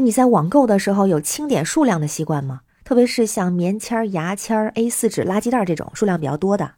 你在网购的时候有清点数量的习惯吗？特别是像棉签、牙签、A4 纸、垃圾袋这种数量比较多的。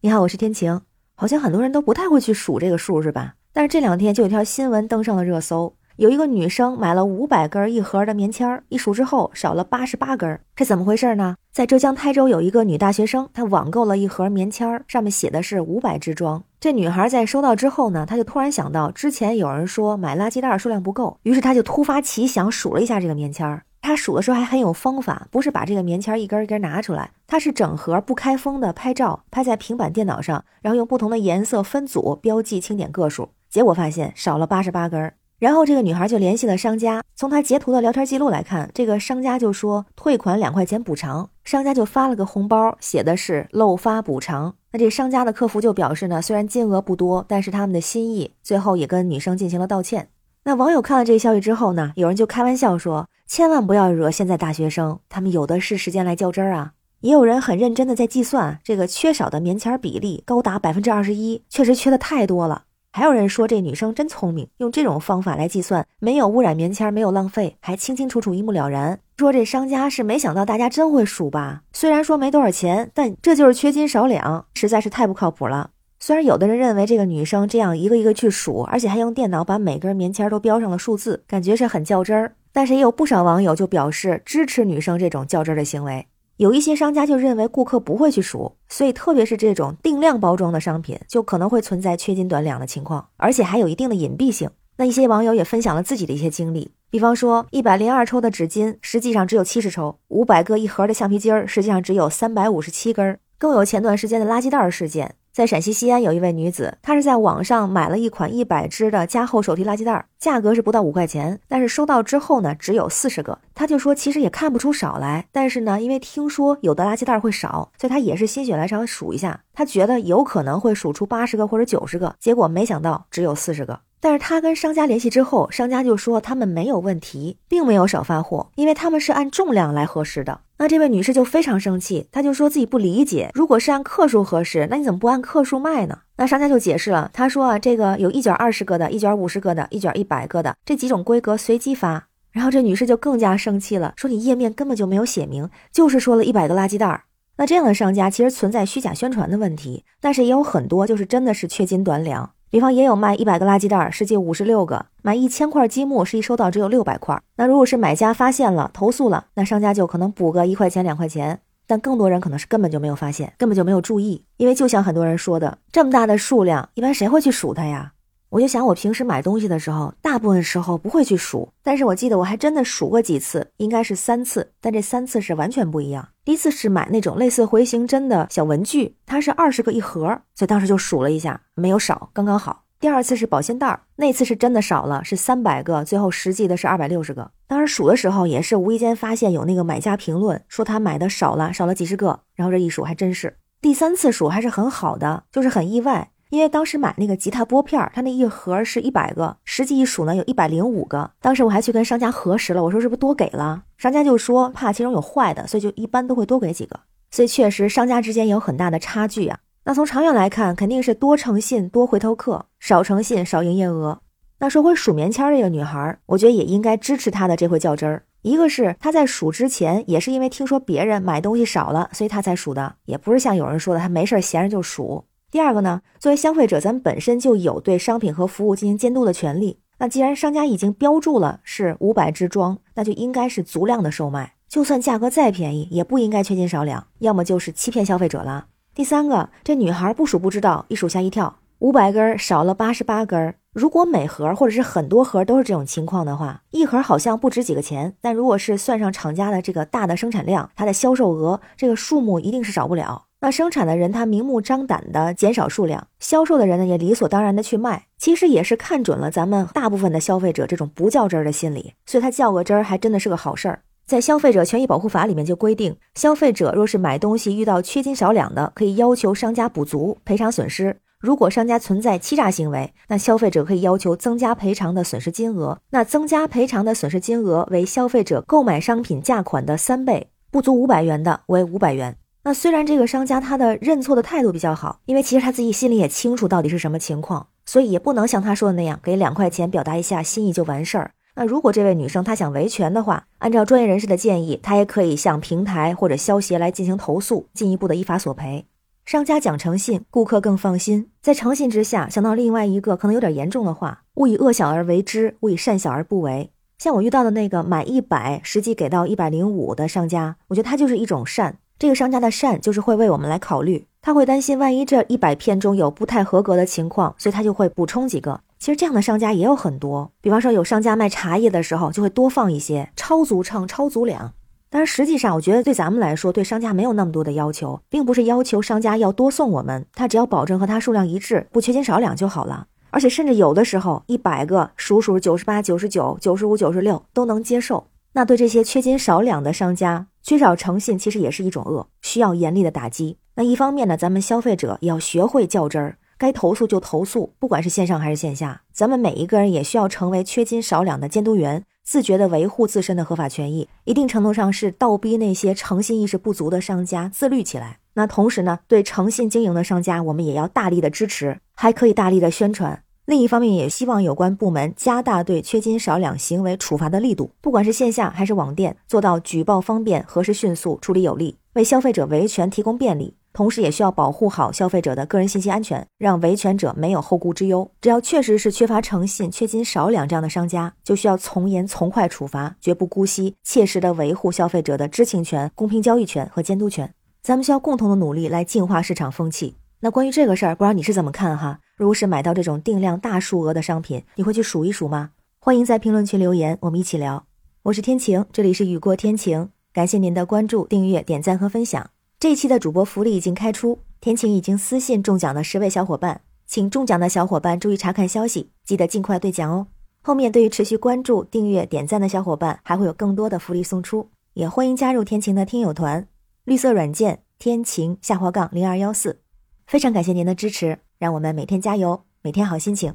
你好，我是天晴。好像很多人都不太会去数这个数，是吧？但是这两天就有条新闻登上了热搜。有一个女生买了五百根一盒的棉签儿，一数之后少了八十八根，这怎么回事呢？在浙江台州有一个女大学生，她网购了一盒棉签儿，上面写的是五百支装。这女孩在收到之后呢，她就突然想到之前有人说买垃圾袋数量不够，于是她就突发奇想数了一下这个棉签儿。她数的时候还很有方法，不是把这个棉签一根一根拿出来，她是整盒不开封的拍照，拍在平板电脑上，然后用不同的颜色分组标记清点个数，结果发现少了八十八根。然后这个女孩就联系了商家，从她截图的聊天记录来看，这个商家就说退款两块钱补偿，商家就发了个红包，写的是漏发补偿。那这商家的客服就表示呢，虽然金额不多，但是他们的心意，最后也跟女生进行了道歉。那网友看了这个消息之后呢，有人就开玩笑说，千万不要惹现在大学生，他们有的是时间来较真儿啊。也有人很认真的在计算，这个缺少的棉签比例高达百分之二十一，确实缺的太多了。还有人说这女生真聪明，用这种方法来计算，没有污染棉签，没有浪费，还清清楚楚一目了然。说这商家是没想到大家真会数吧？虽然说没多少钱，但这就是缺斤少两，实在是太不靠谱了。虽然有的人认为这个女生这样一个一个去数，而且还用电脑把每根棉签都标上了数字，感觉是很较真儿。但是也有不少网友就表示支持女生这种较真儿的行为。有一些商家就认为顾客不会去数，所以特别是这种定量包装的商品，就可能会存在缺斤短两的情况，而且还有一定的隐蔽性。那一些网友也分享了自己的一些经历，比方说一百零二抽的纸巾，实际上只有七十抽；五百个一盒的橡皮筋儿，实际上只有三百五十七根。更有前段时间的垃圾袋事件。在陕西西安有一位女子，她是在网上买了一款一百只的加厚手提垃圾袋，价格是不到五块钱，但是收到之后呢，只有四十个。她就说其实也看不出少来，但是呢，因为听说有的垃圾袋会少，所以她也是心血来潮数一下，她觉得有可能会数出八十个或者九十个，结果没想到只有四十个。但是他跟商家联系之后，商家就说他们没有问题，并没有少发货，因为他们是按重量来核实的。那这位女士就非常生气，她就说自己不理解，如果是按克数核实，那你怎么不按克数卖呢？那商家就解释了，他说啊，这个有一卷二十个的，一卷五十个的，一卷一百个的，这几种规格随机发。然后这女士就更加生气了，说你页面根本就没有写明，就是说了一百个垃圾袋。那这样的商家其实存在虚假宣传的问题，但是也有很多就是真的是缺斤短两。比方也有卖一百个垃圾袋，实际五十六个；买一千块积木，实际收到只有六百块。那如果是买家发现了投诉了，那商家就可能补个一块钱两块钱。但更多人可能是根本就没有发现，根本就没有注意，因为就像很多人说的，这么大的数量，一般谁会去数它呀？我就想，我平时买东西的时候，大部分时候不会去数，但是我记得我还真的数过几次，应该是三次，但这三次是完全不一样。第一次是买那种类似回形针的小文具，它是二十个一盒，所以当时就数了一下，没有少，刚刚好。第二次是保鲜袋，那次是真的少了，是三百个，最后实际的是二百六十个。当时数的时候也是无意间发现有那个买家评论说他买的少了，少了几十个，然后这一数还真是。第三次数还是很好的，就是很意外。因为当时买那个吉他拨片，它那一盒是一百个，实际一数呢有一百零五个。当时我还去跟商家核实了，我说是不是多给了？商家就说怕其中有坏的，所以就一般都会多给几个。所以确实商家之间有很大的差距啊。那从长远来看，肯定是多诚信多回头客，少诚信少营业额。那说回数棉签这个女孩，我觉得也应该支持她的这回较真儿。一个是她在数之前，也是因为听说别人买东西少了，所以她才数的，也不是像有人说的，她没事闲着就数。第二个呢，作为消费者，咱本身就有对商品和服务进行监督的权利。那既然商家已经标注了是五百支装，那就应该是足量的售卖。就算价格再便宜，也不应该缺斤少两，要么就是欺骗消费者了。第三个，这女孩不数不知道，一数吓一跳，五百根少了八十八根。如果每盒或者是很多盒都是这种情况的话，一盒好像不值几个钱。但如果是算上厂家的这个大的生产量，它的销售额，这个数目一定是少不了。那生产的人他明目张胆的减少数量，销售的人呢也理所当然的去卖，其实也是看准了咱们大部分的消费者这种不较真儿的心理，所以他较个真儿还真的是个好事儿。在消费者权益保护法里面就规定，消费者若是买东西遇到缺斤少两的，可以要求商家补足赔偿损失。如果商家存在欺诈行为，那消费者可以要求增加赔偿的损失金额。那增加赔偿的损失金额为消费者购买商品价款的三倍，不足五百元的为五百元。那虽然这个商家他的认错的态度比较好，因为其实他自己心里也清楚到底是什么情况，所以也不能像他说的那样给两块钱表达一下心意就完事儿。那如果这位女生她想维权的话，按照专业人士的建议，她也可以向平台或者消协来进行投诉，进一步的依法索赔。商家讲诚信，顾客更放心。在诚信之下，想到另外一个可能有点严重的话：勿以恶小而为之，勿以善小而不为。像我遇到的那个买一百，实际给到一百零五的商家，我觉得他就是一种善。这个商家的善就是会为我们来考虑，他会担心万一这一百片中有不太合格的情况，所以他就会补充几个。其实这样的商家也有很多，比方说有商家卖茶叶的时候就会多放一些超足称、超足量。但是实际上，我觉得对咱们来说，对商家没有那么多的要求，并不是要求商家要多送我们，他只要保证和他数量一致，不缺斤少两就好了。而且甚至有的时候，一百个数数九十八、九十九、九十五、九十六都能接受。那对这些缺斤少两的商家，缺少诚信其实也是一种恶，需要严厉的打击。那一方面呢，咱们消费者也要学会较真儿，该投诉就投诉，不管是线上还是线下。咱们每一个人也需要成为缺斤少两的监督员。自觉地维护自身的合法权益，一定程度上是倒逼那些诚信意识不足的商家自律起来。那同时呢，对诚信经营的商家，我们也要大力的支持，还可以大力的宣传。另一方面，也希望有关部门加大对缺斤少两行为处罚的力度，不管是线下还是网店，做到举报方便、核实迅速、处理有力，为消费者维权提供便利。同时，也需要保护好消费者的个人信息安全，让维权者没有后顾之忧。只要确实是缺乏诚信、缺斤少两这样的商家，就需要从严从快处罚，绝不姑息，切实的维护消费者的知情权、公平交易权和监督权。咱们需要共同的努力来净化市场风气。那关于这个事儿，不知道你是怎么看哈？如果是买到这种定量大数额的商品，你会去数一数吗？欢迎在评论区留言，我们一起聊。我是天晴，这里是雨过天晴，感谢您的关注、订阅、点赞和分享。这一期的主播福利已经开出，天晴已经私信中奖的十位小伙伴，请中奖的小伙伴注意查看消息，记得尽快兑奖哦。后面对于持续关注、订阅、点赞的小伙伴，还会有更多的福利送出，也欢迎加入天晴的听友团，绿色软件天晴下滑杠零二幺四。非常感谢您的支持，让我们每天加油，每天好心情，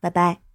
拜拜。